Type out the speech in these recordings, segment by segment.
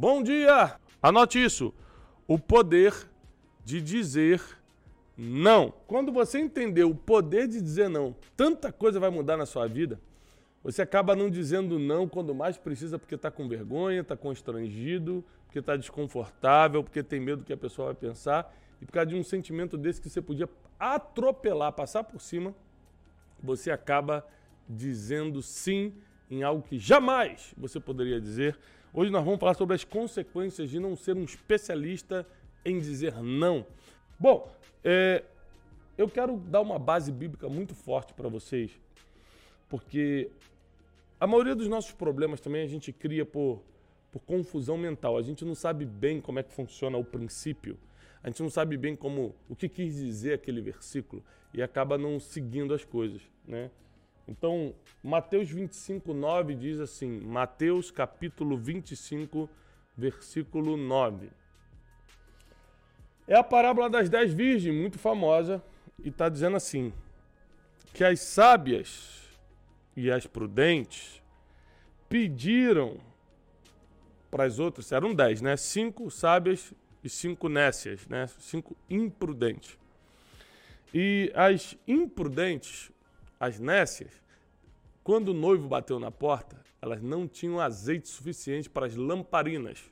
Bom dia! Anote isso. O poder de dizer não. Quando você entender o poder de dizer não, tanta coisa vai mudar na sua vida. Você acaba não dizendo não quando mais precisa porque está com vergonha, está constrangido, porque está desconfortável, porque tem medo do que a pessoa vai pensar. E por causa de um sentimento desse que você podia atropelar, passar por cima, você acaba dizendo sim em algo que jamais você poderia dizer. Hoje nós vamos falar sobre as consequências de não ser um especialista em dizer não. Bom, é, eu quero dar uma base bíblica muito forte para vocês, porque a maioria dos nossos problemas também a gente cria por, por confusão mental. A gente não sabe bem como é que funciona o princípio. A gente não sabe bem como o que quis dizer aquele versículo e acaba não seguindo as coisas, né? Então, Mateus 25, 9 diz assim, Mateus capítulo 25, versículo 9. É a parábola das dez virgens, muito famosa, e está dizendo assim: que as sábias e as prudentes pediram para as outras, eram dez, né? Cinco sábias e cinco nécias, né? Cinco imprudentes. E as imprudentes, as nécias, quando o noivo bateu na porta, elas não tinham azeite suficiente para as lamparinas.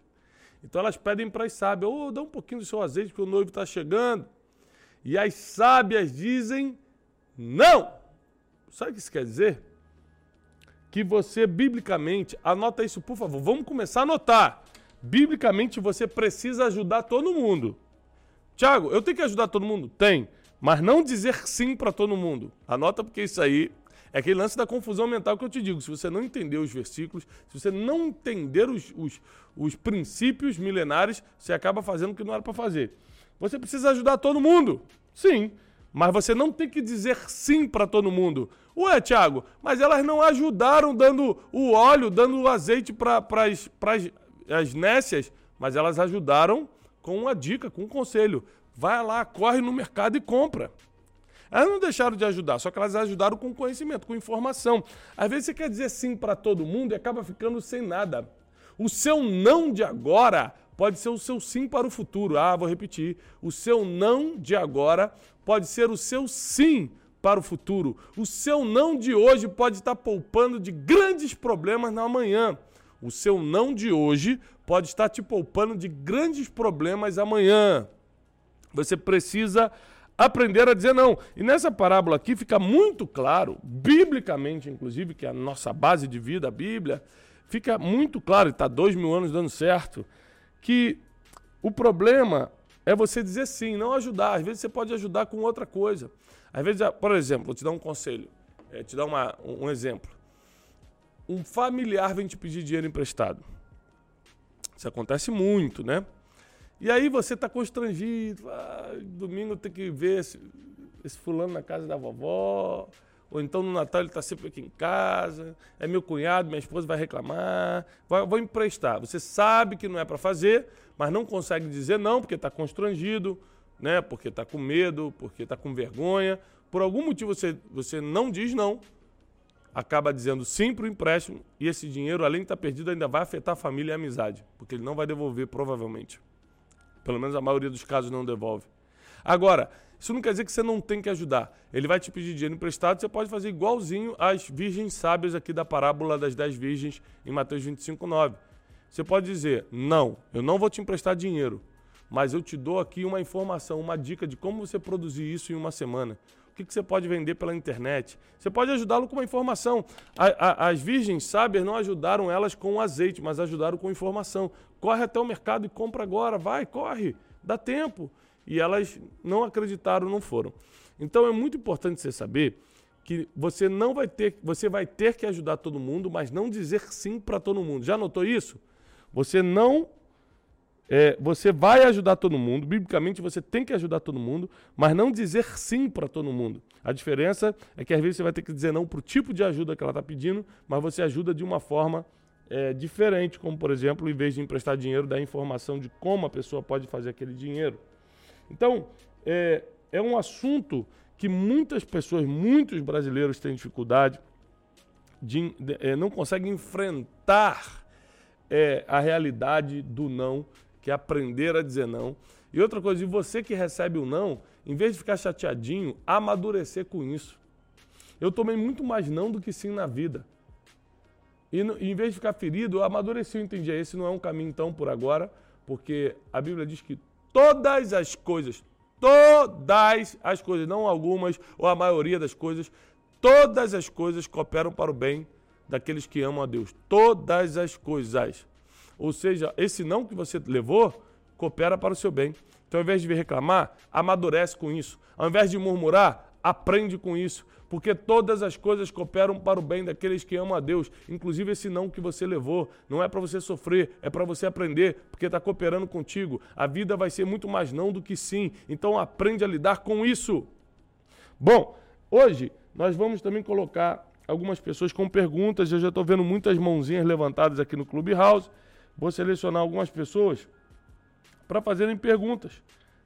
Então elas pedem para as sábias, oh, dá um pouquinho do seu azeite porque o noivo está chegando. E as sábias dizem não. Sabe o que isso quer dizer? Que você, biblicamente, anota isso, por favor. Vamos começar a anotar. Biblicamente, você precisa ajudar todo mundo. Tiago, eu tenho que ajudar todo mundo? Tem. Mas não dizer sim para todo mundo. Anota porque isso aí é aquele lance da confusão mental que eu te digo. Se você não entender os versículos, se você não entender os, os, os princípios milenares, você acaba fazendo o que não era para fazer. Você precisa ajudar todo mundo. Sim. Mas você não tem que dizer sim para todo mundo. Ué, Tiago, mas elas não ajudaram dando o óleo, dando o azeite para as nécias, mas elas ajudaram com uma dica, com um conselho. Vai lá, corre no mercado e compra. Elas não deixaram de ajudar, só que elas ajudaram com conhecimento, com informação. Às vezes você quer dizer sim para todo mundo e acaba ficando sem nada. O seu não de agora pode ser o seu sim para o futuro. Ah, vou repetir. O seu não de agora pode ser o seu sim para o futuro. O seu não de hoje pode estar poupando de grandes problemas na manhã. O seu não de hoje pode estar te poupando de grandes problemas amanhã. Você precisa aprender a dizer não. E nessa parábola aqui fica muito claro, biblicamente, inclusive, que é a nossa base de vida, a Bíblia, fica muito claro, e está dois mil anos dando certo, que o problema é você dizer sim, não ajudar. Às vezes você pode ajudar com outra coisa. Às vezes, por exemplo, vou te dar um conselho, é, te dar uma, um exemplo. Um familiar vem te pedir dinheiro emprestado. Isso acontece muito, né? E aí você está constrangido. Ah, domingo tem que ver esse, esse, fulano na casa da vovó. Ou então no Natal ele está sempre aqui em casa. É meu cunhado, minha esposa vai reclamar. Vou, vou emprestar. Você sabe que não é para fazer, mas não consegue dizer não porque está constrangido, né? porque está com medo, porque está com vergonha. Por algum motivo você, você não diz não acaba dizendo sim para o empréstimo e esse dinheiro, além de estar tá perdido, ainda vai afetar a família e a amizade, porque ele não vai devolver, provavelmente. Pelo menos a maioria dos casos não devolve. Agora, isso não quer dizer que você não tem que ajudar. Ele vai te pedir dinheiro emprestado, você pode fazer igualzinho às virgens sábias aqui da parábola das dez virgens em Mateus 25, 9. Você pode dizer, não, eu não vou te emprestar dinheiro, mas eu te dou aqui uma informação, uma dica de como você produzir isso em uma semana. O que, que você pode vender pela internet? Você pode ajudá-lo com uma informação. A, a, as virgens sábias não ajudaram elas com azeite, mas ajudaram com informação. Corre até o mercado e compra agora, vai, corre, dá tempo. E elas não acreditaram, não foram. Então é muito importante você saber que você não vai ter, você vai ter que ajudar todo mundo, mas não dizer sim para todo mundo. Já notou isso? Você não é, você vai ajudar todo mundo, biblicamente você tem que ajudar todo mundo, mas não dizer sim para todo mundo. A diferença é que às vezes você vai ter que dizer não para o tipo de ajuda que ela está pedindo, mas você ajuda de uma forma é, diferente, como por exemplo, em vez de emprestar dinheiro, dar informação de como a pessoa pode fazer aquele dinheiro. Então, é, é um assunto que muitas pessoas, muitos brasileiros têm dificuldade, de, de é, não conseguem enfrentar é a realidade do não, que é aprender a dizer não. E outra coisa, e você que recebe o não, em vez de ficar chateadinho, amadurecer com isso. Eu tomei muito mais não do que sim na vida. E, no, em vez de ficar ferido, eu amadureci, eu entendi. Esse não é um caminho então por agora, porque a Bíblia diz que todas as coisas, todas as coisas, não algumas ou a maioria das coisas, todas as coisas cooperam para o bem daqueles que amam a Deus. Todas as coisas. Ou seja, esse não que você levou coopera para o seu bem. Então, ao invés de reclamar, amadurece com isso. Ao invés de murmurar, aprende com isso. Porque todas as coisas cooperam para o bem daqueles que amam a Deus. Inclusive esse não que você levou. Não é para você sofrer, é para você aprender, porque está cooperando contigo. A vida vai ser muito mais não do que sim. Então aprende a lidar com isso. Bom, hoje nós vamos também colocar algumas pessoas com perguntas. Eu já estou vendo muitas mãozinhas levantadas aqui no Clubhouse. Vou selecionar algumas pessoas para fazerem perguntas,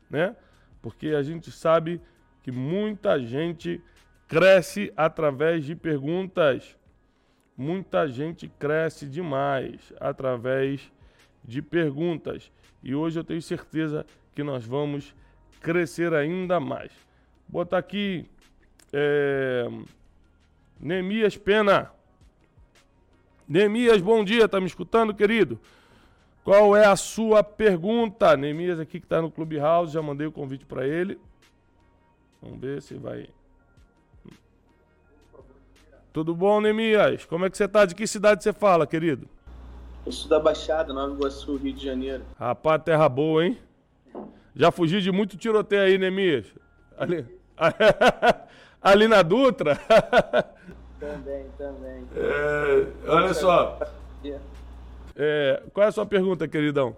né? Porque a gente sabe que muita gente cresce através de perguntas. Muita gente cresce demais através de perguntas. E hoje eu tenho certeza que nós vamos crescer ainda mais. Vou botar aqui é, Pena. Neemias, bom dia, tá me escutando, querido? Qual é a sua pergunta? Neemias aqui que está no Clubhouse, já mandei o convite para ele. Vamos ver se vai. Tudo bom, Neemias? Como é que você está? De que cidade você fala, querido? Eu sou da Baixada, Nova Iguaçu, Rio de Janeiro. Rapaz, terra boa, hein? Já fugi de muito tiroteio aí, Neemias. Ali, ali na Dutra? também, também. É, olha só. É, qual é a sua pergunta, queridão?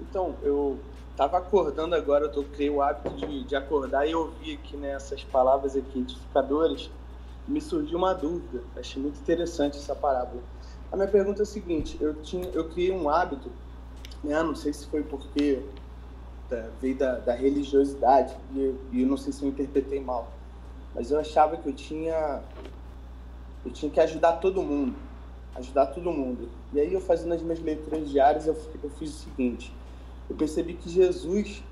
Então, eu tava acordando agora, eu tô, criei o hábito de, de acordar e ouvir aqui nessas né, palavras aqui edificadoras, me surgiu uma dúvida. Achei muito interessante essa parábola. A minha pergunta é a seguinte: eu tinha, eu criei um hábito, né? Não sei se foi porque da, veio da, da religiosidade e eu, e eu não sei se eu interpretei mal, mas eu achava que eu tinha eu tinha que ajudar todo mundo ajudar todo mundo. E aí eu fazendo as minhas leituras diárias, eu, eu fiz o seguinte, eu percebi que Jesus,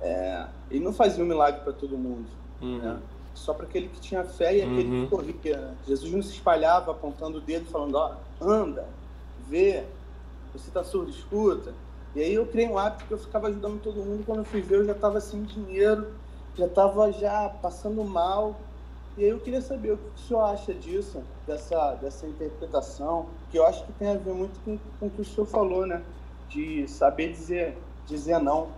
é, ele não fazia um milagre para todo mundo, uhum. né? só para aquele que tinha fé e aquele uhum. que corria. Né? Jesus não se espalhava apontando o dedo falando, ó, anda, vê, você está surdo, escuta. E aí eu criei um hábito que eu ficava ajudando todo mundo, quando eu fui ver eu já estava sem dinheiro, já estava já passando mal, e aí eu queria saber o que o senhor acha disso, dessa, dessa interpretação, que eu acho que tem a ver muito com, com o que o senhor falou, né? De saber dizer, dizer não.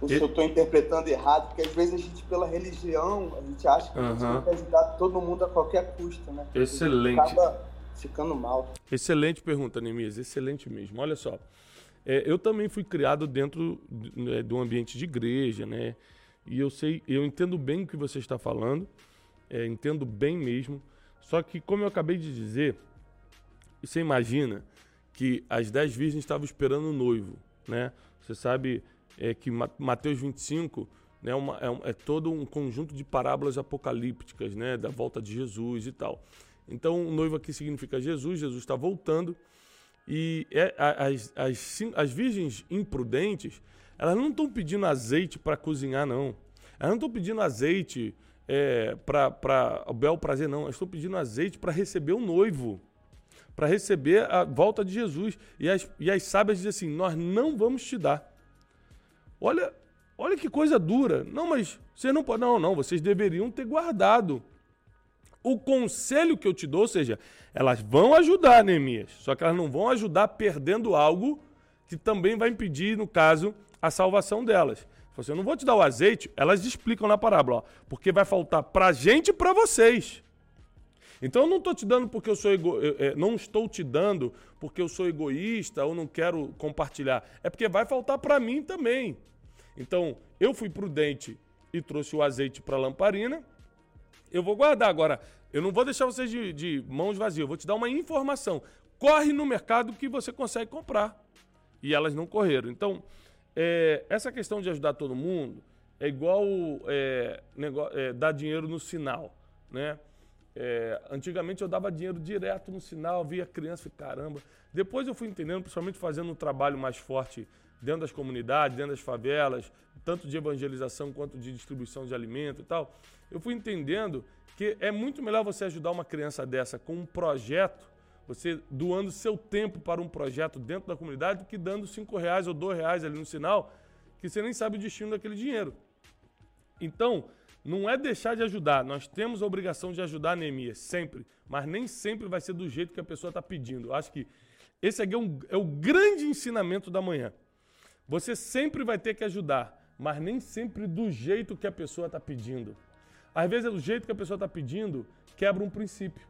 O senhor está interpretando errado, porque às vezes a gente, pela religião, a gente acha que uhum. a gente tem que ajudar todo mundo a qualquer custo, né? Excelente. acaba ficando mal. Excelente pergunta, Nemias, excelente mesmo. Olha só, é, eu também fui criado dentro de, né, um ambiente de igreja, né? E eu sei, eu entendo bem o que você está falando é, entendo bem mesmo. Só que, como eu acabei de dizer, você imagina que as dez virgens estavam esperando o noivo, né? Você sabe é, que Mateus 25 né, uma, é, é, todo um conjunto de parábolas apocalípticas, né? Da volta de Jesus e tal. Então, o noivo aqui significa Jesus, Jesus está voltando. E é, as, as, as virgens imprudentes, elas não estão pedindo azeite para cozinhar, não. Elas não estão pedindo azeite é, para o bel prazer, não. Eu estou pedindo azeite para receber o noivo, para receber a volta de Jesus. E as, e as sábias dizem assim: Nós não vamos te dar. Olha, olha que coisa dura. Não, mas você não pode. Não, não, vocês deveriam ter guardado. O conselho que eu te dou, ou seja, elas vão ajudar, Neemias, só que elas não vão ajudar perdendo algo que também vai impedir, no caso, a salvação delas. Eu não vou te dar o azeite, elas explicam na parábola, ó, porque vai faltar para a gente e para vocês. Então eu não estou te dando porque eu sou ego... não estou te dando porque eu sou egoísta ou não quero compartilhar. É porque vai faltar para mim também. Então eu fui prudente e trouxe o azeite para a lamparina. Eu vou guardar agora. Eu não vou deixar vocês de, de mãos vazias. Eu vou te dar uma informação. Corre no mercado que você consegue comprar. E elas não correram. Então é, essa questão de ajudar todo mundo é igual é, negócio, é, dar dinheiro no sinal, né? É, antigamente eu dava dinheiro direto no sinal, via criança caramba. Depois eu fui entendendo, principalmente fazendo um trabalho mais forte dentro das comunidades, dentro das favelas, tanto de evangelização quanto de distribuição de alimento e tal. Eu fui entendendo que é muito melhor você ajudar uma criança dessa com um projeto, você doando seu tempo para um projeto dentro da comunidade, do que dando cinco reais ou dois reais ali no sinal, que você nem sabe o destino daquele dinheiro. Então, não é deixar de ajudar. Nós temos a obrigação de ajudar Neemias, sempre. Mas nem sempre vai ser do jeito que a pessoa está pedindo. Eu acho que esse aqui é, um, é o grande ensinamento da manhã. Você sempre vai ter que ajudar, mas nem sempre do jeito que a pessoa está pedindo. Às vezes, é do jeito que a pessoa está pedindo, quebra um princípio.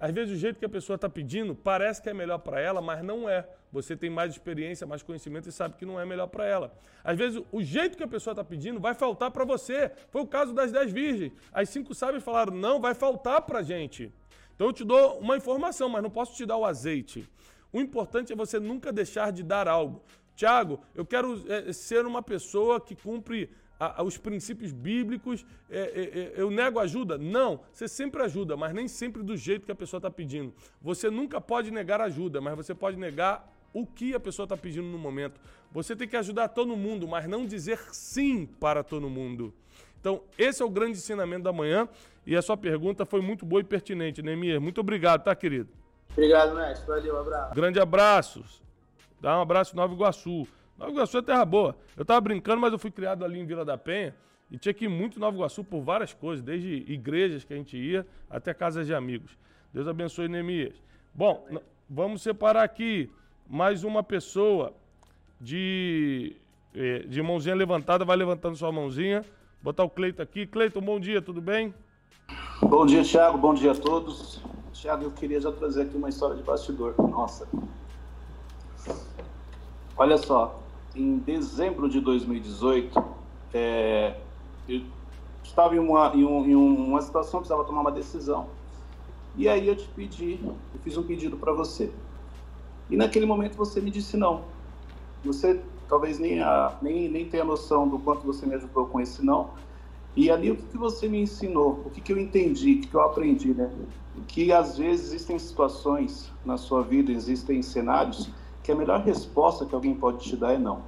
Às vezes, o jeito que a pessoa está pedindo parece que é melhor para ela, mas não é. Você tem mais experiência, mais conhecimento e sabe que não é melhor para ela. Às vezes, o jeito que a pessoa está pedindo vai faltar para você. Foi o caso das dez virgens. As cinco sábias falaram: não, vai faltar para a gente. Então, eu te dou uma informação, mas não posso te dar o azeite. O importante é você nunca deixar de dar algo. Tiago, eu quero é, ser uma pessoa que cumpre a, a, os princípios bíblicos, é, é, é, eu nego ajuda? Não, você sempre ajuda, mas nem sempre do jeito que a pessoa está pedindo. Você nunca pode negar ajuda, mas você pode negar o que a pessoa está pedindo no momento. Você tem que ajudar todo mundo, mas não dizer sim para todo mundo. Então, esse é o grande ensinamento da manhã e a sua pergunta foi muito boa e pertinente, Neemias. Muito obrigado, tá, querido? Obrigado, mestre. Valeu, um abraço. Grande abraço. Dá um abraço Nova Iguaçu. Nova Iguaçu é terra boa. Eu tava brincando, mas eu fui criado ali em Vila da Penha e tinha que ir muito em Nova Iguaçu por várias coisas, desde igrejas que a gente ia até casas de amigos. Deus abençoe Neemias. Bom, vamos separar aqui mais uma pessoa de, eh, de mãozinha levantada. Vai levantando sua mãozinha. Botar o Cleito aqui. Cleito, bom dia, tudo bem? Bom dia, Thiago. Bom dia a todos. Thiago, eu queria já trazer aqui uma história de bastidor. Nossa. Olha só, em dezembro de 2018, é, eu estava em uma, em, um, em uma situação, precisava tomar uma decisão. E aí eu te pedi, eu fiz um pedido para você. E naquele momento você me disse não. Você talvez nem, a, nem, nem tenha noção do quanto você me ajudou com esse não. E ali o que, que você me ensinou, o que, que eu entendi, o que, que eu aprendi, né? Que às vezes existem situações na sua vida, existem cenários que a melhor resposta que alguém pode te dar é não.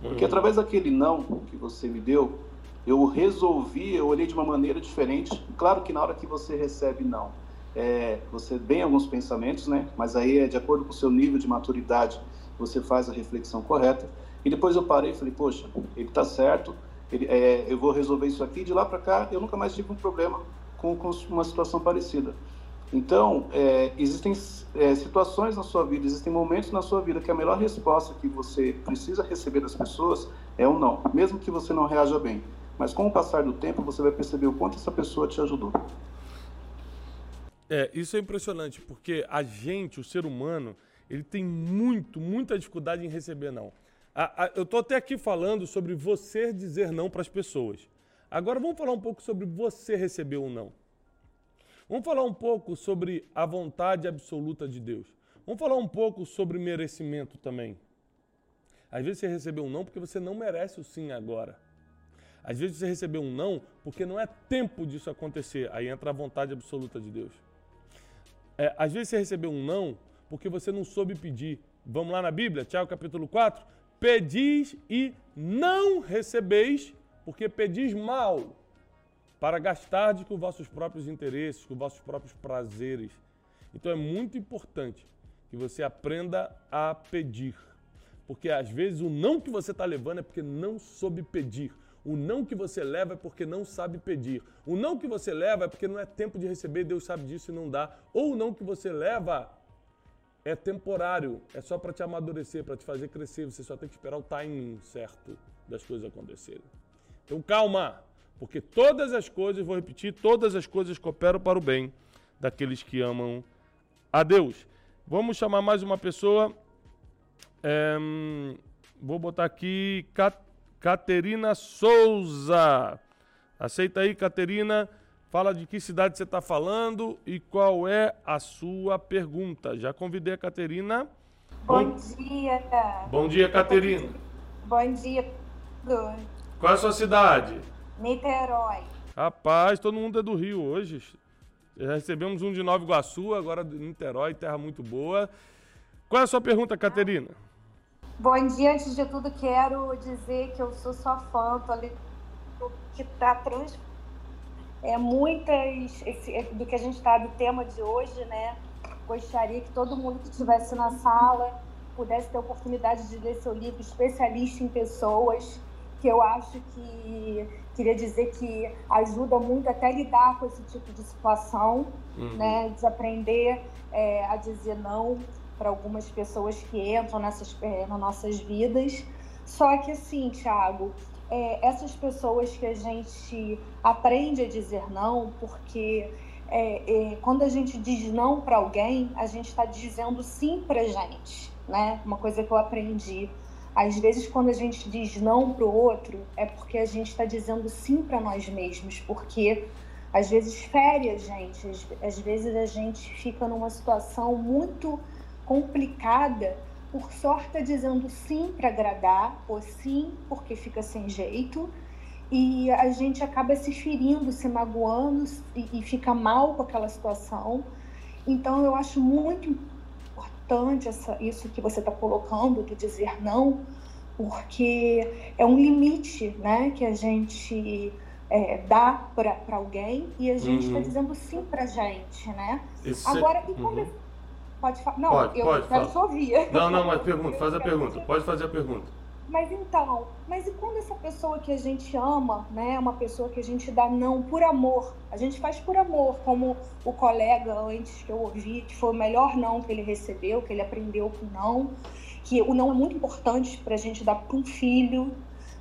Porque uhum. através daquele não que você me deu, eu resolvi, eu olhei de uma maneira diferente. Claro que na hora que você recebe não, é, você vem alguns pensamentos, né? Mas aí é de acordo com o seu nível de maturidade, você faz a reflexão correta. E depois eu parei e falei, poxa, ele está certo, ele, é, eu vou resolver isso aqui. De lá para cá, eu nunca mais tive um problema com, com uma situação parecida. Então, é, existem é, situações na sua vida, existem momentos na sua vida que a melhor resposta que você precisa receber das pessoas é um não, mesmo que você não reaja bem. Mas com o passar do tempo, você vai perceber o quanto essa pessoa te ajudou. É, isso é impressionante, porque a gente, o ser humano, ele tem muito, muita dificuldade em receber não. A, a, eu estou até aqui falando sobre você dizer não para as pessoas. Agora vamos falar um pouco sobre você receber um não. Vamos falar um pouco sobre a vontade absoluta de Deus. Vamos falar um pouco sobre merecimento também. Às vezes você recebeu um não porque você não merece o sim agora. Às vezes você recebeu um não porque não é tempo disso acontecer. Aí entra a vontade absoluta de Deus. É, às vezes você recebeu um não porque você não soube pedir. Vamos lá na Bíblia, Tiago capítulo 4. Pedis e não recebeis, porque pedis mal para gastar com vossos próprios interesses, com vossos próprios prazeres. Então é muito importante que você aprenda a pedir. Porque às vezes o não que você está levando é porque não soube pedir. O não que você leva é porque não sabe pedir. O não que você leva é porque não é tempo de receber, Deus sabe disso e não dá. Ou o não que você leva é temporário, é só para te amadurecer, para te fazer crescer. Você só tem que esperar o timing certo das coisas acontecerem. Então calma, porque todas as coisas, vou repetir, todas as coisas cooperam para o bem daqueles que amam a Deus. Vamos chamar mais uma pessoa. É, vou botar aqui Caterina Souza. Aceita aí, Caterina. Fala de que cidade você está falando e qual é a sua pergunta. Já convidei a Caterina. Bom, Bom dia. Bom dia, Caterina. Bom dia. Qual é a sua cidade? Niterói. Rapaz, todo mundo é do Rio hoje. Já recebemos um de Nova Iguaçu, agora de Niterói, terra muito boa. Qual é a sua pergunta, Caterina? Bom dia, antes de tudo quero dizer que eu sou sua fã, tô ali que está trans é muitas esse, é, do que a gente está do tema de hoje, né? Gostaria que todo mundo que estivesse na sala pudesse ter a oportunidade de ler seu livro Especialista em Pessoas, que eu acho que queria dizer que ajuda muito até a lidar com esse tipo de situação, uhum. né? De aprender é, a dizer não para algumas pessoas que entram nessas, é, nas nossas vidas. Só que assim, Thiago, é, essas pessoas que a gente aprende a dizer não, porque é, é, quando a gente diz não para alguém, a gente está dizendo sim para gente, né? Uma coisa que eu aprendi. Às vezes, quando a gente diz não para o outro, é porque a gente está dizendo sim para nós mesmos, porque às vezes fere a gente, às, vezes a gente fica numa situação muito complicada por sorte tá dizendo sim para agradar ou sim porque fica sem jeito e a gente acaba se ferindo, se magoando e, e fica mal com aquela situação. Então eu acho muito importante essa, isso que você está colocando de dizer não, porque é um limite, né, que a gente é, dá para alguém e a gente está uhum. dizendo sim para gente, né? Esse... Agora, e como uhum. Pode falar. Não, pode, eu pode, quero fala. ouvir. Não, não, mas pergunta, faz a pergunta. Pode fazer a pergunta. Mas então, mas e quando essa pessoa que a gente ama, né, é uma pessoa que a gente dá não por amor, a gente faz por amor, como o colega antes que eu ouvi, que foi o melhor não que ele recebeu, que ele aprendeu com não, que o não é muito importante para a gente dar para um filho,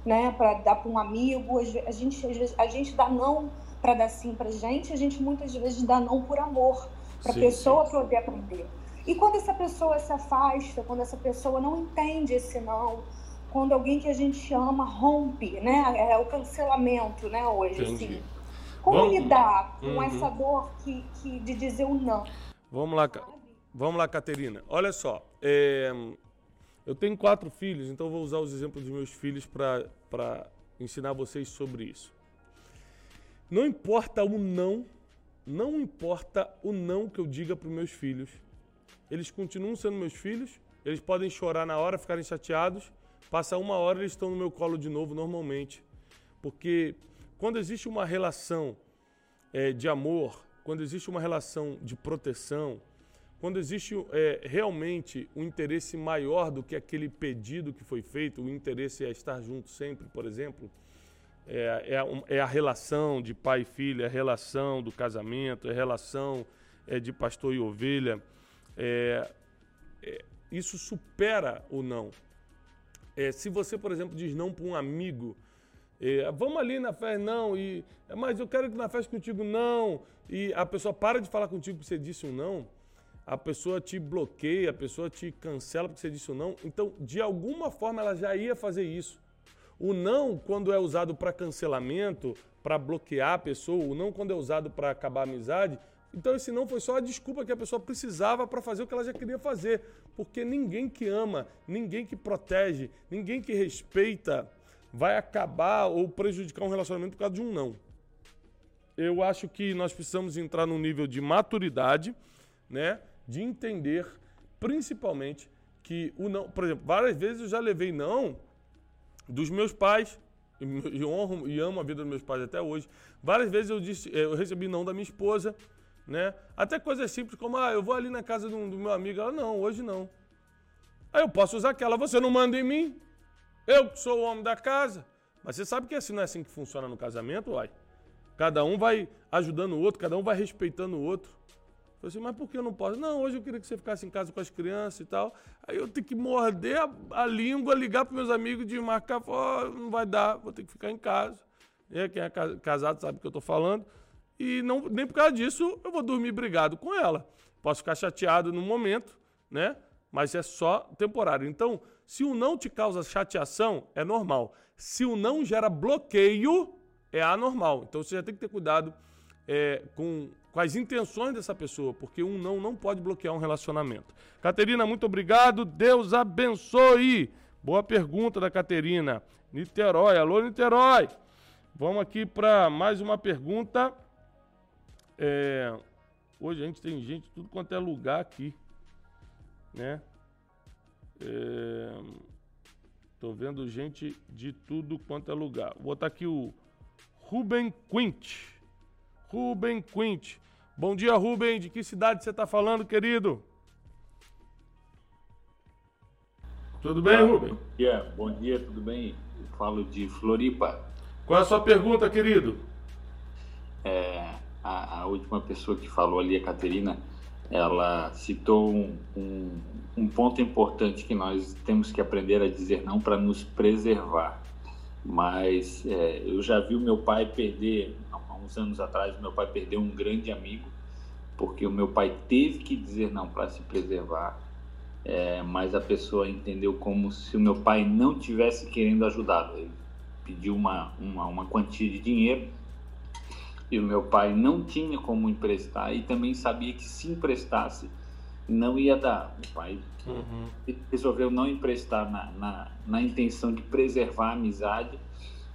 né, para dar para um amigo, a gente a gente dá não para dar sim para gente, a gente muitas vezes dá não por amor, para a pessoa sim. poder aprender. E quando essa pessoa se afasta, quando essa pessoa não entende esse não, quando alguém que a gente ama rompe, né? É o cancelamento, né, hoje, Entendi. assim. Como Vamos... lidar com uhum. essa dor que, que, de dizer o não? Vamos lá, Vamos lá, Caterina. Olha só, é... eu tenho quatro filhos, então vou usar os exemplos dos meus filhos para ensinar vocês sobre isso. Não importa o não, não importa o não que eu diga para os meus filhos, eles continuam sendo meus filhos, eles podem chorar na hora, ficarem chateados, passa uma hora eles estão no meu colo de novo normalmente. Porque quando existe uma relação é, de amor, quando existe uma relação de proteção, quando existe é, realmente um interesse maior do que aquele pedido que foi feito, o interesse é estar junto sempre, por exemplo, é, é, a, é a relação de pai e filha, é a relação do casamento, é a relação é, de pastor e ovelha, é, é, isso supera o não. É, se você, por exemplo, diz não para um amigo, é, vamos ali na festa, não, e, mas eu quero ir na festa contigo, não, e a pessoa para de falar contigo porque você disse um não, a pessoa te bloqueia, a pessoa te cancela porque você disse um não, então, de alguma forma, ela já ia fazer isso. O não, quando é usado para cancelamento, para bloquear a pessoa, o não, quando é usado para acabar a amizade, então esse não foi só a desculpa que a pessoa precisava para fazer o que ela já queria fazer. Porque ninguém que ama, ninguém que protege, ninguém que respeita vai acabar ou prejudicar um relacionamento por causa de um não. Eu acho que nós precisamos entrar num nível de maturidade, né? De entender, principalmente, que o não. Por exemplo, várias vezes eu já levei não dos meus pais, e honro e amo a vida dos meus pais até hoje. Várias vezes eu, disse, eu recebi não da minha esposa, né? Até coisas simples como, ah, eu vou ali na casa do, do meu amigo. Ela, não, hoje não. Aí eu posso usar aquela, você não manda em mim. Eu que sou o homem da casa. Mas você sabe que assim não é assim que funciona no casamento, uai. Cada um vai ajudando o outro, cada um vai respeitando o outro. Eu falei assim, mas por que eu não posso? Não, hoje eu queria que você ficasse em casa com as crianças e tal. Aí eu tenho que morder a, a língua, ligar para meus amigos de marcar, oh, não vai dar, vou ter que ficar em casa. E quem é casado sabe o que eu estou falando e não, nem por causa disso eu vou dormir brigado com ela. Posso ficar chateado no momento, né? Mas é só temporário. Então, se o não te causa chateação, é normal. Se o não gera bloqueio, é anormal. Então você já tem que ter cuidado é, com, com as intenções dessa pessoa, porque um não não pode bloquear um relacionamento. Caterina, muito obrigado. Deus abençoe. Boa pergunta da Caterina. Niterói, alô Niterói. Vamos aqui para mais uma pergunta. É, Hoje a gente tem gente tudo quanto é lugar aqui, né? É... Tô vendo gente de tudo quanto é lugar. Vou botar aqui o Ruben Quint. Ruben Quint. Bom dia, Ruben. De que cidade você está falando, querido? Tudo bem, Ruben? Bom dia, bom dia, tudo bem? Eu falo de Floripa. Qual é a sua pergunta, querido? É, a, a, última pessoa que falou ali, a Caterina, ela citou um, um, um ponto importante que nós temos que aprender a dizer não para nos preservar. Mas é, eu já vi o meu pai perder, há uns anos atrás, meu pai perdeu um grande amigo, porque o meu pai teve que dizer não para se preservar. É, mas a pessoa entendeu como se o meu pai não tivesse querendo ajudá-lo. Ele pediu uma, uma, uma quantia de dinheiro e o meu pai não tinha como emprestar e também sabia que se emprestasse não ia dar. O pai uhum. resolveu não emprestar na, na, na, intenção de preservar a amizade,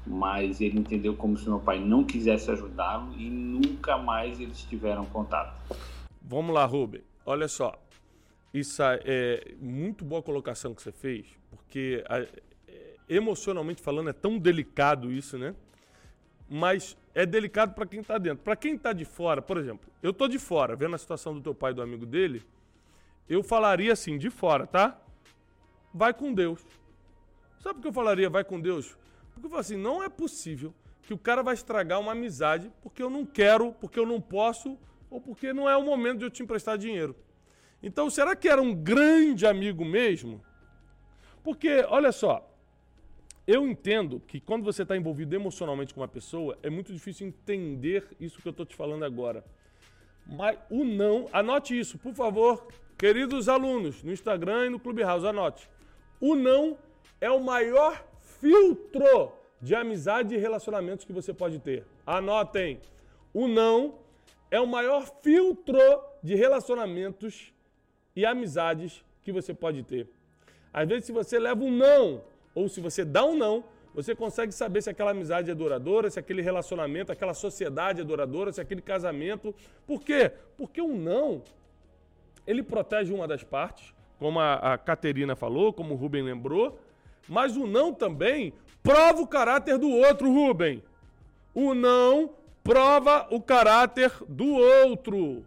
mas ele entendeu como se meu pai não quisesse ajudá-lo e nunca mais eles tiveram contato. Vamos lá, Rubem. Olha só, isso é muito boa colocação que você fez, porque é, emocionalmente falando é tão delicado isso, né? Mas é delicado para quem está dentro. Para quem está de fora, por exemplo, eu tô de fora, vendo a situação do teu pai e do amigo dele, eu falaria assim, de fora, tá? Vai com Deus. Sabe por que eu falaria vai com Deus? Porque eu falo assim, não é possível que o cara vai estragar uma amizade porque eu não quero, porque eu não posso, ou porque não é o momento de eu te emprestar dinheiro. Então, será que era um grande amigo mesmo? Porque, olha só, eu entendo que quando você está envolvido emocionalmente com uma pessoa, é muito difícil entender isso que eu estou te falando agora. Mas o não, anote isso, por favor, queridos alunos, no Instagram e no Clubhouse, anote. O não é o maior filtro de amizade e relacionamentos que você pode ter. Anotem. O não é o maior filtro de relacionamentos e amizades que você pode ter. Às vezes, se você leva um não, ou se você dá um não, você consegue saber se aquela amizade é duradoura, se aquele relacionamento, aquela sociedade é duradoura, se aquele casamento. Por quê? Porque o um não, ele protege uma das partes, como a, a Caterina falou, como o Rubem lembrou, mas o não também prova o caráter do outro, Rubem. O não prova o caráter do outro.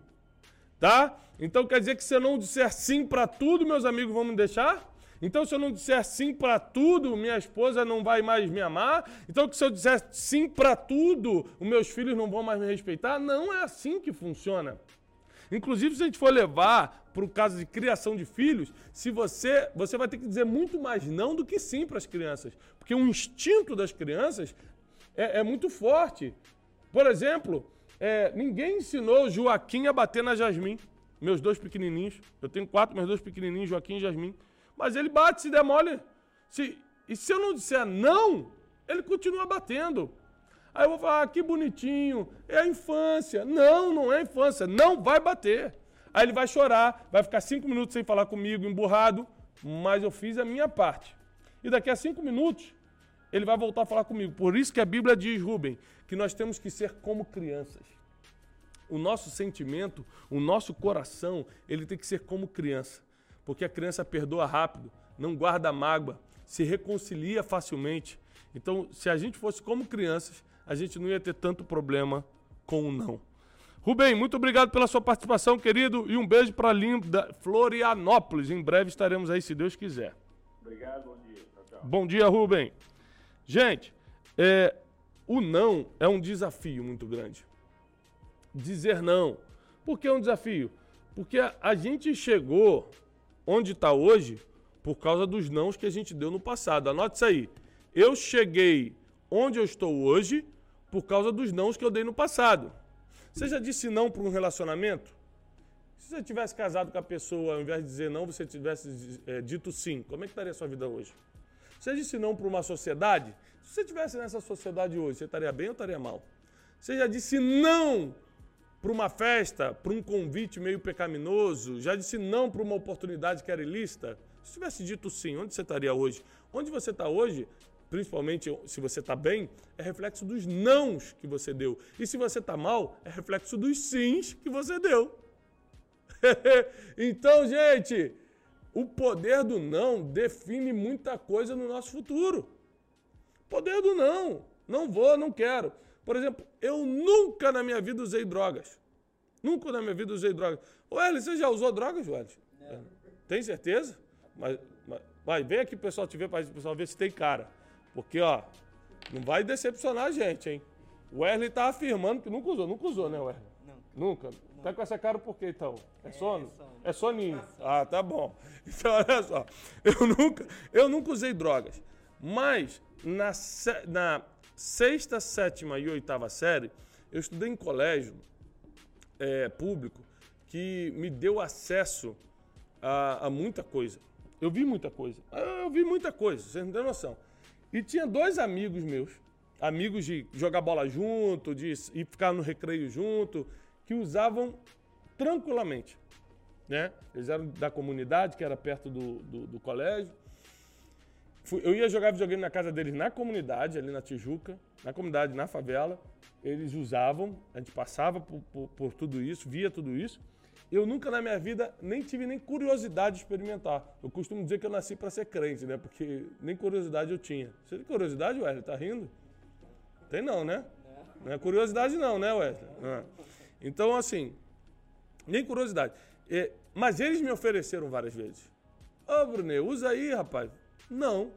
Tá? Então quer dizer que se eu não disser sim para tudo, meus amigos vão me deixar? Então, se eu não disser sim para tudo, minha esposa não vai mais me amar. Então, se eu disser sim para tudo, os meus filhos não vão mais me respeitar. Não é assim que funciona. Inclusive, se a gente for levar para o caso de criação de filhos, se você, você vai ter que dizer muito mais não do que sim para as crianças. Porque o instinto das crianças é, é muito forte. Por exemplo, é, ninguém ensinou Joaquim a bater na Jasmim meus dois pequenininhos. Eu tenho quatro, meus dois pequenininhos, Joaquim e Jasmim. Mas ele bate, se demole. Se, e se eu não disser não, ele continua batendo. Aí eu vou falar, ah, que bonitinho, é a infância. Não, não é a infância, não vai bater. Aí ele vai chorar, vai ficar cinco minutos sem falar comigo, emburrado, mas eu fiz a minha parte. E daqui a cinco minutos, ele vai voltar a falar comigo. Por isso que a Bíblia diz, Rubem, que nós temos que ser como crianças o nosso sentimento, o nosso coração, ele tem que ser como criança. Porque a criança perdoa rápido, não guarda mágoa, se reconcilia facilmente. Então, se a gente fosse como crianças, a gente não ia ter tanto problema com o não. Rubem, muito obrigado pela sua participação, querido, e um beijo para a linda Florianópolis. Em breve estaremos aí, se Deus quiser. Obrigado, bom dia. Tchau, tchau. Bom dia, Rubem. Gente, é, o não é um desafio muito grande dizer não. Por que é um desafio? Porque a, a gente chegou onde está hoje por causa dos nãos que a gente deu no passado. Anote isso aí. Eu cheguei onde eu estou hoje por causa dos nãos que eu dei no passado. Você já disse não para um relacionamento? Se você tivesse casado com a pessoa, ao invés de dizer não, você tivesse é, dito sim, como é que estaria a sua vida hoje? Você disse não para uma sociedade? Se você estivesse nessa sociedade hoje, você estaria bem ou estaria mal? Você já disse não para uma festa, para um convite meio pecaminoso, já disse não para uma oportunidade que era ilícita? Se tivesse dito sim, onde você estaria hoje? Onde você está hoje, principalmente se você está bem, é reflexo dos nãos que você deu. E se você está mal, é reflexo dos sims que você deu. então, gente, o poder do não define muita coisa no nosso futuro. Poder do não. Não vou, não quero. Por exemplo, eu nunca na minha vida usei drogas. Nunca na minha vida usei drogas. Eli, você já usou drogas, Welles? Não. Tem certeza? Mas, mas, vai, vem aqui o pessoal te ver para o pessoal ver se tem cara. Porque, ó, não vai decepcionar a gente, hein? O Wesley tá afirmando que nunca usou. Nunca usou, né, Wesley? Nunca? Não. Tá com essa cara por quê, então? É, é sono? É, soninho. Ah, tá bom. Então, olha só. Eu nunca, eu nunca usei drogas. Mas, na, na sexta, sétima e oitava série, eu estudei em colégio é, público que me deu acesso a, a, muita coisa. Eu vi muita coisa. Eu vi muita coisa, vocês não têm noção. E tinha dois amigos meus amigos de jogar bola junto, de ir ficar no recreio junto, que usavam tranquilamente. Né? Eles eram da comunidade, que era perto do, do, do colégio. Eu ia jogar videogame na casa deles na comunidade, ali na Tijuca, na comunidade, na favela. Eles usavam, a gente passava por, por, por tudo isso, via tudo isso. Eu nunca na minha vida nem tive nem curiosidade de experimentar. Eu costumo dizer que eu nasci para ser crente, né? Porque nem curiosidade eu tinha. Você tem curiosidade, Wesley? Tá rindo? Tem não, né? Não é curiosidade não, né, Wesley? Ah. Então, assim, nem curiosidade. É, mas eles me ofereceram várias vezes. Ô, oh, Brunet, usa aí, rapaz. Não.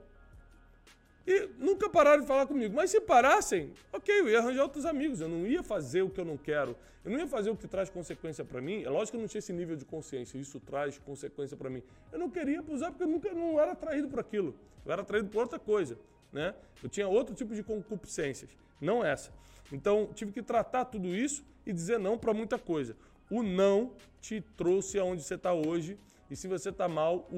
E nunca pararam de falar comigo. Mas se parassem, ok, eu ia arranjar outros amigos. Eu não ia fazer o que eu não quero. Eu não ia fazer o que traz consequência para mim. É lógico que eu não tinha esse nível de consciência. Isso traz consequência para mim. Eu não queria usar porque eu nunca não era atraído por aquilo. Eu era atraído por outra coisa né? Eu tinha outro tipo de concupiscências, não essa. Então, tive que tratar tudo isso e dizer não para muita coisa. O não te trouxe aonde você está hoje, e se você está mal,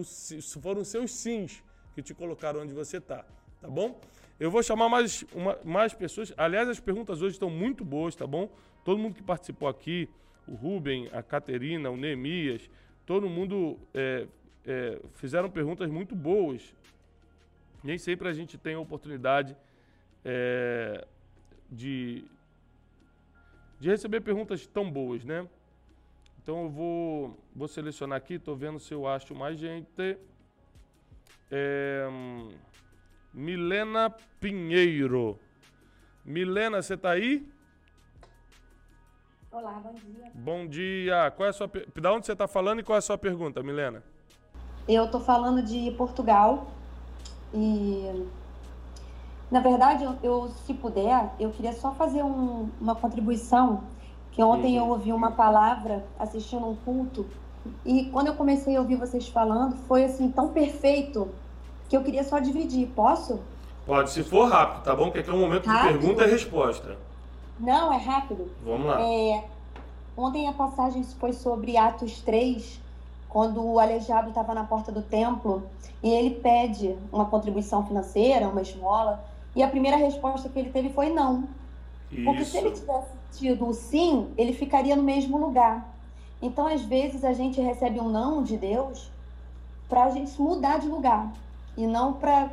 foram seus sims que te colocaram onde você está, tá bom? Eu vou chamar mais, uma, mais pessoas. Aliás, as perguntas hoje estão muito boas, tá bom? Todo mundo que participou aqui, o Rubem, a Caterina, o Neemias, todo mundo é, é, fizeram perguntas muito boas nem sempre a gente tem a oportunidade é, de, de receber perguntas tão boas, né? Então eu vou, vou selecionar aqui, estou vendo se eu acho mais gente. É, Milena Pinheiro. Milena, você está aí? Olá, bom dia. Bom dia. Qual é a sua, da onde você está falando e qual é a sua pergunta, Milena? Eu estou falando de Portugal. E, na verdade, eu, eu se puder, eu queria só fazer um, uma contribuição, que ontem eu ouvi uma palavra assistindo um culto, e quando eu comecei a ouvir vocês falando, foi assim tão perfeito que eu queria só dividir. Posso? Pode, se for rápido, tá bom? Que aqui é um momento rápido? de pergunta e resposta. Não, é rápido. Vamos lá. É, ontem a passagem foi sobre Atos 3, quando o aleijado estava na porta do templo e ele pede uma contribuição financeira, uma esmola, e a primeira resposta que ele teve foi não. Isso. Porque se ele tivesse tido o sim, ele ficaria no mesmo lugar. Então, às vezes, a gente recebe um não de Deus para a gente mudar de lugar e não para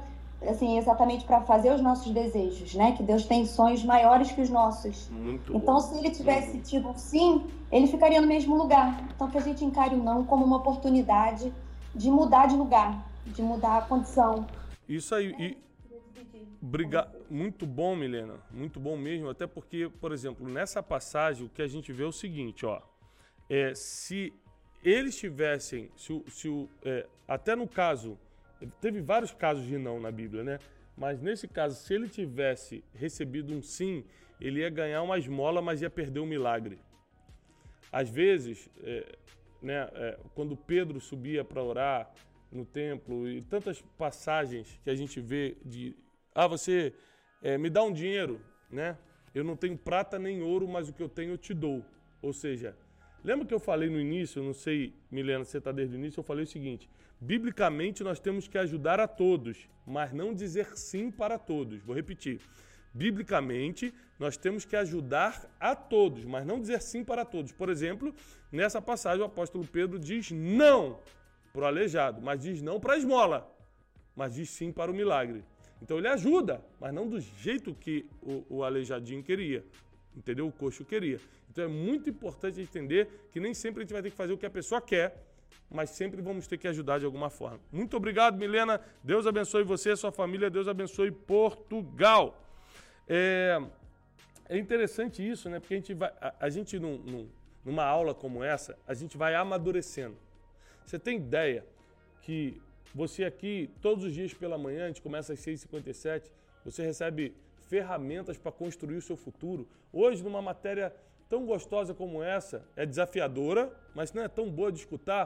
assim, exatamente para fazer os nossos desejos, né? Que Deus tem sonhos maiores que os nossos. Muito então, bom. se ele tivesse uhum. tido um sim, ele ficaria no mesmo lugar. Então, que a gente encare o não como uma oportunidade de mudar de lugar, de mudar a condição. Isso aí. E... Briga... Muito bom, Milena. Muito bom mesmo. Até porque, por exemplo, nessa passagem, o que a gente vê é o seguinte, ó. É, se eles tivessem, se, se, é, até no caso Teve vários casos de não na Bíblia, né? Mas nesse caso, se ele tivesse recebido um sim, ele ia ganhar uma esmola, mas ia perder o um milagre. Às vezes, é, né, é, quando Pedro subia para orar no templo e tantas passagens que a gente vê de ah você é, me dá um dinheiro, né? Eu não tenho prata nem ouro, mas o que eu tenho eu te dou. Ou seja, lembra que eu falei no início, não sei, Milena, você está desde o início, eu falei o seguinte: Biblicamente, nós temos que ajudar a todos, mas não dizer sim para todos. Vou repetir. Biblicamente, nós temos que ajudar a todos, mas não dizer sim para todos. Por exemplo, nessa passagem, o apóstolo Pedro diz não para o aleijado, mas diz não para a esmola, mas diz sim para o milagre. Então ele ajuda, mas não do jeito que o, o aleijadinho queria. entendeu? O coxo queria. Então é muito importante entender que nem sempre a gente vai ter que fazer o que a pessoa quer, mas sempre vamos ter que ajudar de alguma forma. Muito obrigado, Milena. Deus abençoe você, sua família. Deus abençoe Portugal. É, é interessante isso, né? Porque a gente vai, a, a gente num, num, numa aula como essa, a gente vai amadurecendo. Você tem ideia que você aqui, todos os dias pela manhã, a gente começa às 6h57, você recebe ferramentas para construir o seu futuro. Hoje, numa matéria tão gostosa como essa, é desafiadora, mas não é tão boa de escutar,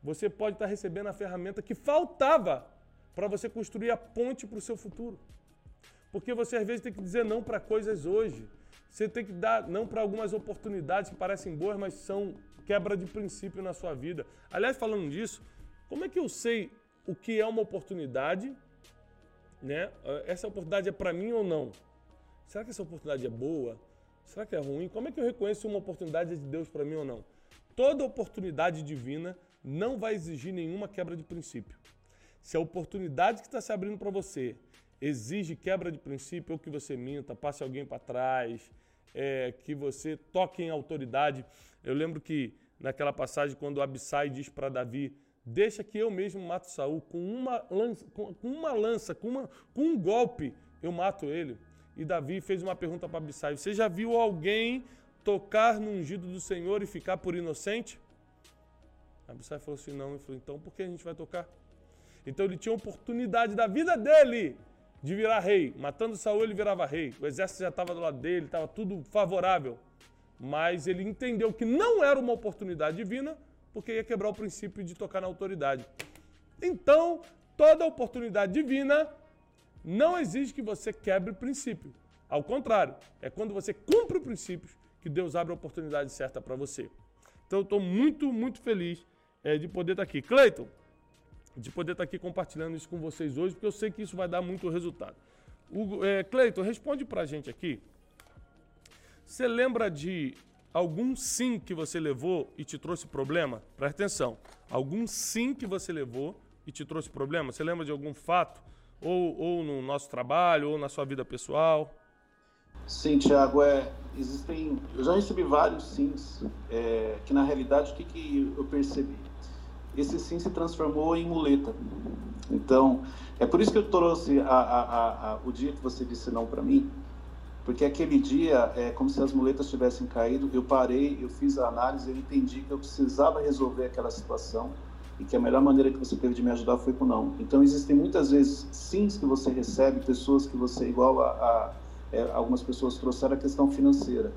você pode estar recebendo a ferramenta que faltava para você construir a ponte para o seu futuro. Porque você às vezes tem que dizer não para coisas hoje. Você tem que dar não para algumas oportunidades que parecem boas, mas são quebra de princípio na sua vida. Aliás, falando disso, como é que eu sei o que é uma oportunidade? Né? Essa oportunidade é para mim ou não? Será que essa oportunidade é boa? Será que é ruim? Como é que eu reconheço uma oportunidade de Deus para mim ou não? Toda oportunidade divina não vai exigir nenhuma quebra de princípio. Se a oportunidade que está se abrindo para você exige quebra de princípio, ou que você minta, passe alguém para trás, é, que você toque em autoridade. Eu lembro que naquela passagem, quando Abissai diz para Davi: Deixa que eu mesmo mato Saul com uma lança, com, uma lança, com, uma, com um golpe, eu mato ele. E Davi fez uma pergunta para Abissai: Você já viu alguém tocar no ungido do Senhor e ficar por inocente? Abissai falou assim: Não. Ele falou: Então por que a gente vai tocar? Então ele tinha oportunidade da vida dele de virar rei. Matando Saul, ele virava rei. O exército já estava do lado dele, estava tudo favorável. Mas ele entendeu que não era uma oportunidade divina, porque ia quebrar o princípio de tocar na autoridade. Então, toda oportunidade divina não exige que você quebre o princípio. Ao contrário, é quando você cumpre os princípios que Deus abre a oportunidade certa para você. Então, eu estou muito, muito feliz é, de poder estar tá aqui. Cleiton, de poder estar aqui compartilhando isso com vocês hoje, porque eu sei que isso vai dar muito resultado. É, Cleiton, responde para a gente aqui. Você lembra de algum sim que você levou e te trouxe problema? Presta atenção. Algum sim que você levou e te trouxe problema? Você lembra de algum fato? Ou, ou no nosso trabalho, ou na sua vida pessoal? Sim, Tiago, é, existem. Eu já recebi vários sims, é, que na realidade o que, que eu percebi? esse sim se transformou em muleta. Então, é por isso que eu trouxe a, a, a, o dia que você disse não para mim, porque aquele dia é como se as muletas tivessem caído. Eu parei, eu fiz a análise, eu entendi que eu precisava resolver aquela situação e que a melhor maneira que você teve de me ajudar foi com não. Então, existem muitas vezes sims que você recebe, pessoas que você, igual a, a é, algumas pessoas trouxeram a questão financeira.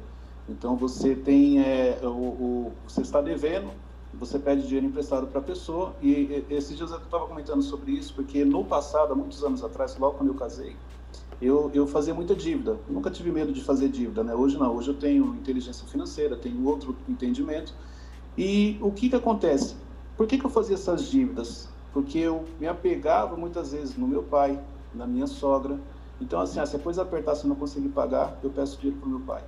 Então, você tem, é, o, o, você está devendo, você pede dinheiro emprestado para a pessoa. E esses dias eu estava comentando sobre isso, porque no passado, há muitos anos atrás, logo quando eu casei, eu, eu fazia muita dívida. Nunca tive medo de fazer dívida, né? Hoje não, hoje eu tenho inteligência financeira, tenho outro entendimento. E o que que acontece? Por que, que eu fazia essas dívidas? Porque eu me apegava muitas vezes no meu pai, na minha sogra. Então, assim, ah, se a coisa apertar, se eu não conseguir pagar, eu peço dinheiro para meu pai.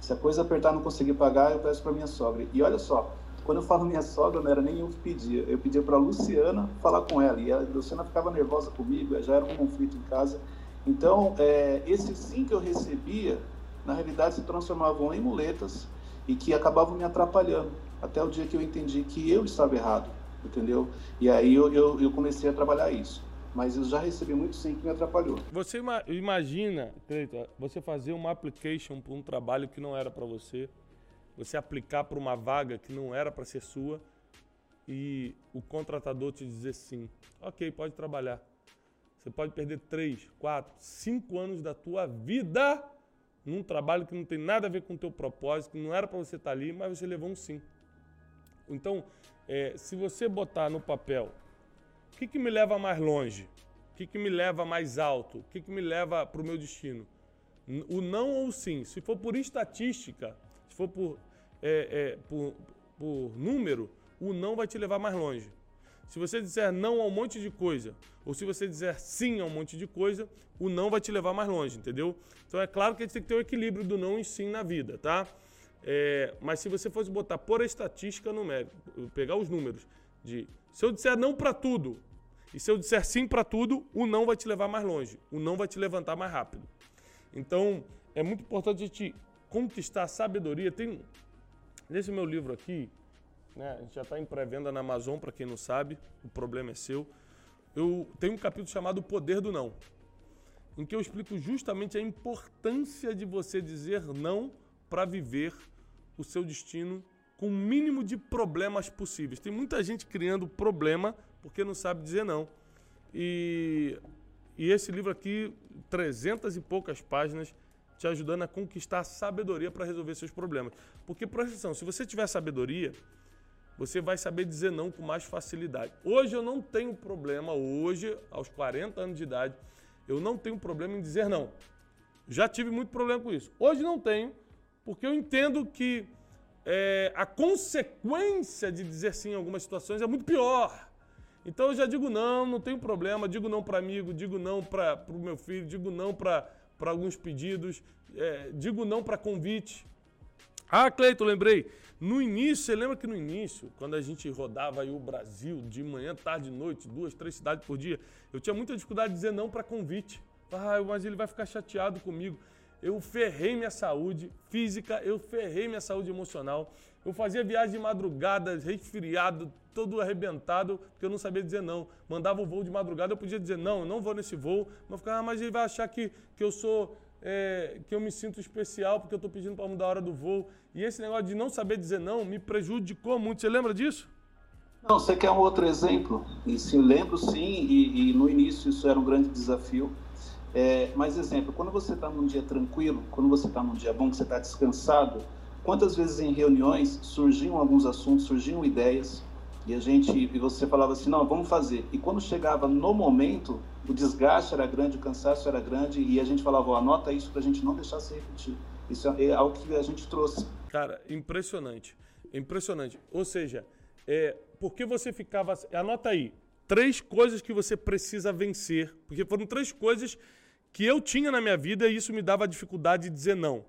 Se a coisa apertar, não conseguir pagar, eu peço para minha sogra. E olha só, quando eu falo minha sogra, não era nem eu que pedia. Eu pedia para a Luciana falar com ela. E a Luciana ficava nervosa comigo, já era um conflito em casa. Então, é, esse sim que eu recebia, na realidade se transformavam em muletas e que acabavam me atrapalhando. Até o dia que eu entendi que eu estava errado, entendeu? E aí eu, eu, eu comecei a trabalhar isso. Mas eu já recebi muito sim que me atrapalhou. Você imagina, você fazer uma application para um trabalho que não era para você, você aplicar para uma vaga que não era para ser sua e o contratador te dizer sim, ok, pode trabalhar. Você pode perder três, quatro, cinco anos da tua vida num trabalho que não tem nada a ver com o teu propósito, que não era para você estar tá ali, mas você levou um sim. Então, é, se você botar no papel o que, que me leva mais longe, o que, que me leva mais alto, o que, que me leva para o meu destino, o não ou o sim. Se for por estatística, se for por é, é, por, por número, o não vai te levar mais longe. Se você disser não a um monte de coisa, ou se você disser sim a um monte de coisa, o não vai te levar mais longe, entendeu? Então é claro que a gente tem que ter o equilíbrio do não e sim na vida, tá? É, mas se você fosse botar por estatística numérica, pegar os números de se eu disser não para tudo e se eu disser sim para tudo, o não vai te levar mais longe, o não vai te levantar mais rápido. Então é muito importante a gente conquistar sabedoria, tem nesse meu livro aqui, né, a gente já está em pré-venda na Amazon, para quem não sabe, o problema é seu. Eu tenho um capítulo chamado O Poder do Não, em que eu explico justamente a importância de você dizer não para viver o seu destino com o mínimo de problemas possíveis. Tem muita gente criando problema porque não sabe dizer não. E, e esse livro aqui, 300 e poucas páginas, te ajudando a conquistar sabedoria para resolver seus problemas. Porque, presta atenção, se você tiver sabedoria, você vai saber dizer não com mais facilidade. Hoje eu não tenho problema, hoje, aos 40 anos de idade, eu não tenho problema em dizer não. Já tive muito problema com isso. Hoje não tenho, porque eu entendo que é, a consequência de dizer sim em algumas situações é muito pior. Então eu já digo não, não tenho problema, digo não para amigo, digo não para o meu filho, digo não para alguns pedidos, é, digo não para convite. Ah, Cleiton, lembrei. No início, você lembra que no início, quando a gente rodava aí o Brasil de manhã, tarde, noite, duas, três cidades por dia, eu tinha muita dificuldade de dizer não para convite. Ah, mas ele vai ficar chateado comigo eu ferrei minha saúde física, eu ferrei minha saúde emocional. Eu fazia viagem de madrugada, resfriado, todo arrebentado, porque eu não sabia dizer não. Mandava o voo de madrugada, eu podia dizer não, eu não vou nesse voo. Mas ficava, ah, mas ele vai achar que, que eu sou. É, que eu me sinto especial porque eu estou pedindo para mudar a hora do voo. E esse negócio de não saber dizer não me prejudicou muito. Você lembra disso? Não, você quer um outro exemplo? E sim, lembro sim, e, e no início isso era um grande desafio. É, mas, exemplo, quando você está num dia tranquilo, quando você está num dia bom, que você está descansado, quantas vezes em reuniões surgiam alguns assuntos, surgiam ideias, e a gente, e você falava assim, não, vamos fazer. E quando chegava no momento, o desgaste era grande, o cansaço era grande, e a gente falava, oh, anota isso para a gente não deixar se repetir. Isso é algo que a gente trouxe. Cara, impressionante. Impressionante. Ou seja, é, porque você ficava. Anota aí. Três coisas que você precisa vencer. Porque foram três coisas que eu tinha na minha vida e isso me dava dificuldade de dizer não.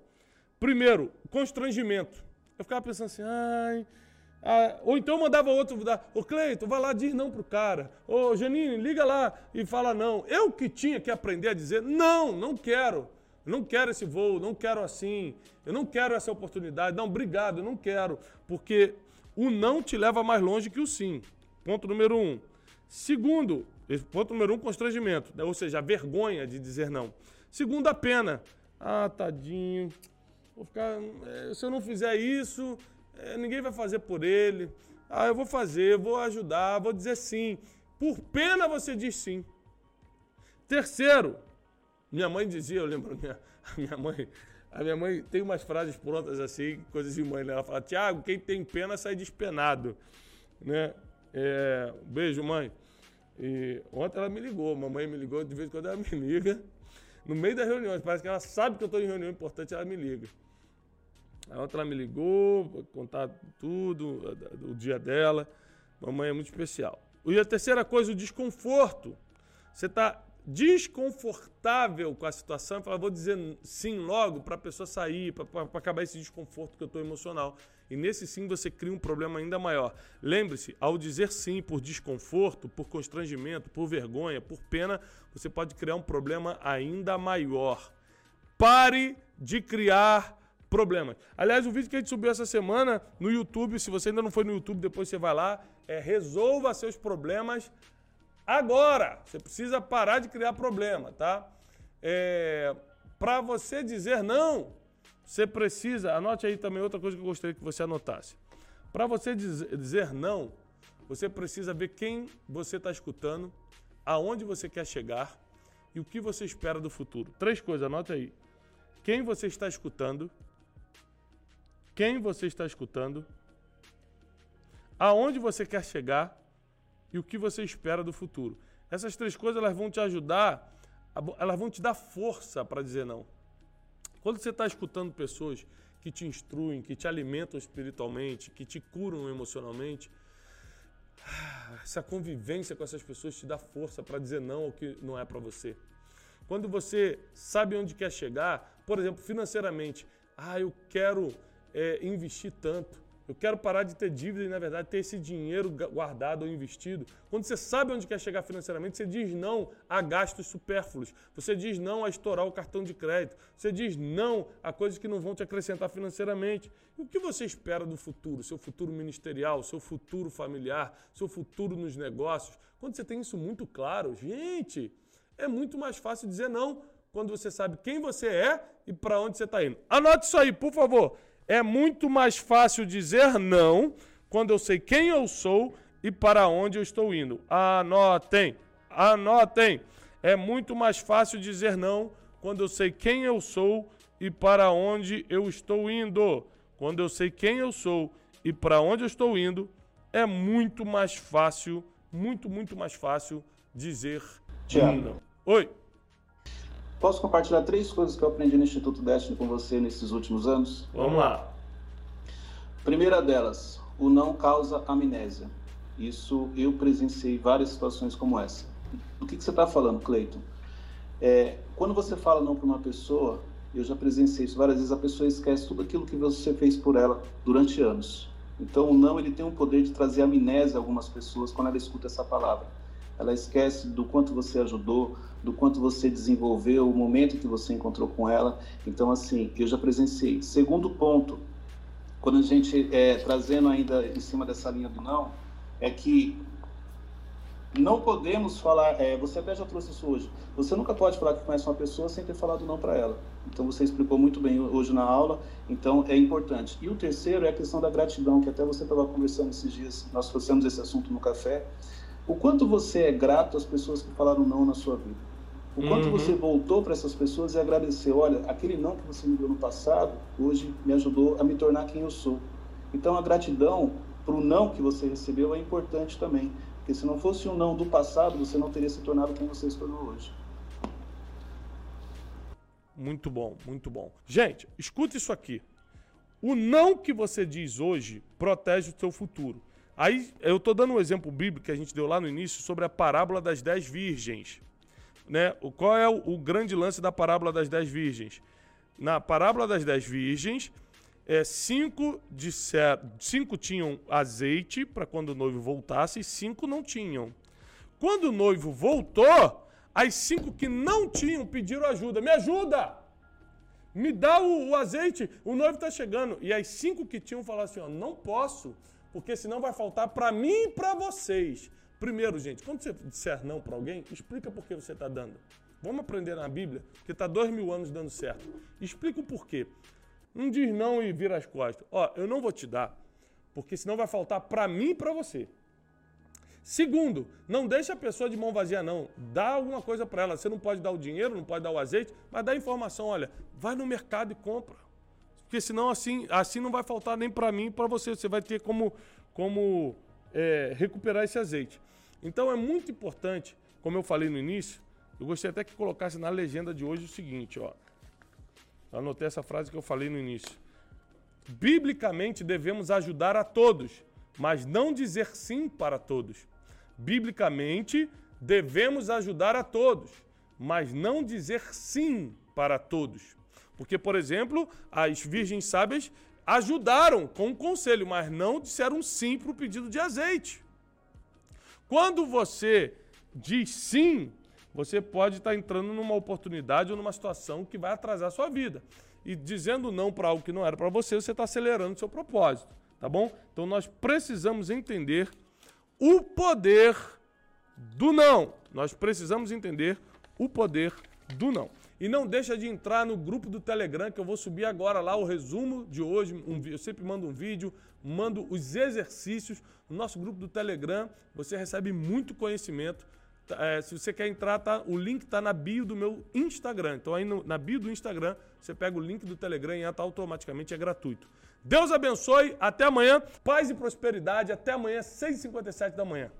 Primeiro, constrangimento. Eu ficava pensando assim, ai. Ah, ou então mandava outro, ô Cleiton, vai lá, diz não pro cara. Ô Janine, liga lá e fala não. Eu que tinha que aprender a dizer não, não quero. não quero esse voo, não quero assim. Eu não quero essa oportunidade. Não, obrigado, eu não quero. Porque o não te leva mais longe que o sim. Ponto número um. Segundo, ponto número um, constrangimento, né? ou seja, a vergonha de dizer não. Segundo, a pena. Ah, tadinho, vou ficar. É, se eu não fizer isso, é, ninguém vai fazer por ele. Ah, eu vou fazer, vou ajudar, vou dizer sim. Por pena você diz sim. Terceiro, minha mãe dizia, eu lembro, minha, a minha mãe, a minha mãe tem umas frases prontas assim, coisas de mãe, né? Ela fala, Tiago, quem tem pena sai despenado, né? É, beijo, mãe. E ontem ela me ligou, mamãe me ligou, de vez em quando ela me liga. No meio das reuniões, parece que ela sabe que eu estou em reunião importante, ela me liga. Aí ontem ela me ligou, contar tudo, o dia dela. Mamãe é muito especial. E a terceira coisa, o desconforto. Você está desconfortável com a situação e fala, vou dizer sim logo para a pessoa sair, para acabar esse desconforto que eu estou emocional. E nesse sim você cria um problema ainda maior. Lembre-se, ao dizer sim por desconforto, por constrangimento, por vergonha, por pena, você pode criar um problema ainda maior. Pare de criar problemas. Aliás, o vídeo que a gente subiu essa semana no YouTube, se você ainda não foi no YouTube, depois você vai lá, é resolva seus problemas Agora, você precisa parar de criar problema, tá? É, Para você dizer não, você precisa. Anote aí também outra coisa que eu gostaria que você anotasse. Para você dizer não, você precisa ver quem você está escutando, aonde você quer chegar e o que você espera do futuro. Três coisas, anote aí. Quem você está escutando, quem você está escutando, aonde você quer chegar e o que você espera do futuro. Essas três coisas elas vão te ajudar, elas vão te dar força para dizer não. Quando você está escutando pessoas que te instruem, que te alimentam espiritualmente, que te curam emocionalmente, essa convivência com essas pessoas te dá força para dizer não ao que não é para você. Quando você sabe onde quer chegar, por exemplo, financeiramente, ah, eu quero é, investir tanto, Eu quero parar de ter dívida e, na verdade, ter esse dinheiro guardado ou investido. Quando você sabe onde quer chegar financeiramente, você diz não a gastos supérfluos. Você diz não a estourar o cartão de crédito. Você diz não a coisas que não vão te acrescentar financeiramente. E o que você espera do futuro? Seu futuro ministerial, seu futuro familiar, seu futuro nos negócios? Quando você tem isso muito claro, gente, é muito mais fácil dizer não quando você sabe quem você é e para onde você está indo. Anote isso aí, por favor. É muito mais fácil dizer não quando eu sei quem eu sou e para onde eu estou indo. Anotem, anotem. É muito mais fácil dizer não quando eu sei quem eu sou e para onde eu estou indo. Quando eu sei quem eu sou e para onde eu estou indo, é muito mais fácil, muito, muito mais fácil dizer Tiago. não. Oi. Posso compartilhar três coisas que eu aprendi no Instituto Destiny com você nesses últimos anos? Vamos lá. Primeira delas, o não causa amnésia. Isso eu presenciei várias situações como essa. Do que, que você está falando, Cleiton? É, quando você fala não para uma pessoa, eu já presenciei isso várias vezes, a pessoa esquece tudo aquilo que você fez por ela durante anos. Então, o não ele tem o poder de trazer amnésia a algumas pessoas quando ela escuta essa palavra ela esquece do quanto você ajudou, do quanto você desenvolveu, o momento que você encontrou com ela. Então, assim, eu já presenciei. Segundo ponto, quando a gente é, trazendo ainda em cima dessa linha do não, é que não podemos falar, é, você até já trouxe isso hoje, você nunca pode falar que conhece uma pessoa sem ter falado não para ela. Então você explicou muito bem hoje na aula, então é importante. E o terceiro é a questão da gratidão, que até você estava conversando esses dias, nós trouxemos esse assunto no café, o quanto você é grato às pessoas que falaram não na sua vida. O quanto uhum. você voltou para essas pessoas e agradeceu. Olha, aquele não que você me deu no passado, hoje me ajudou a me tornar quem eu sou. Então a gratidão para o não que você recebeu é importante também. Porque se não fosse um não do passado, você não teria se tornado quem você se tornou hoje. Muito bom, muito bom. Gente, escuta isso aqui. O não que você diz hoje protege o seu futuro. Aí eu estou dando um exemplo bíblico que a gente deu lá no início sobre a parábola das dez virgens. Né? O, qual é o, o grande lance da parábola das dez virgens? Na parábola das dez virgens, é, cinco, disser, cinco tinham azeite para quando o noivo voltasse e cinco não tinham. Quando o noivo voltou, as cinco que não tinham pediram ajuda. Me ajuda! Me dá o, o azeite, o noivo está chegando. E as cinco que tinham falaram assim: ó, não posso porque senão vai faltar para mim e para vocês. Primeiro, gente, quando você disser não para alguém, explica por que você está dando. Vamos aprender na Bíblia, que está dois mil anos dando certo. Explica o porquê. Não diz não e vira as costas. Ó, eu não vou te dar, porque senão vai faltar para mim e para você. Segundo, não deixa a pessoa de mão vazia, não. Dá alguma coisa para ela. Você não pode dar o dinheiro, não pode dar o azeite, mas dá informação. Olha, vai no mercado e compra porque senão assim, assim não vai faltar nem para mim nem para você. Você vai ter como, como é, recuperar esse azeite. Então é muito importante, como eu falei no início, eu gostaria até que colocasse na legenda de hoje o seguinte, ó. Anotei essa frase que eu falei no início. Biblicamente devemos ajudar a todos, mas não dizer sim para todos. Biblicamente devemos ajudar a todos, mas não dizer sim para todos. Porque, por exemplo, as virgens sábias ajudaram com um conselho, mas não disseram sim para o pedido de azeite. Quando você diz sim, você pode estar entrando numa oportunidade ou numa situação que vai atrasar a sua vida. E dizendo não para algo que não era para você, você está acelerando o seu propósito, tá bom? Então nós precisamos entender o poder do não. Nós precisamos entender o poder do não. E não deixa de entrar no grupo do Telegram, que eu vou subir agora lá o resumo de hoje. Um, eu sempre mando um vídeo, mando os exercícios. No nosso grupo do Telegram, você recebe muito conhecimento. Tá, é, se você quer entrar, tá, o link está na bio do meu Instagram. Então aí no, na bio do Instagram, você pega o link do Telegram e entra automaticamente, é gratuito. Deus abençoe, até amanhã, paz e prosperidade, até amanhã, 6h57 da manhã.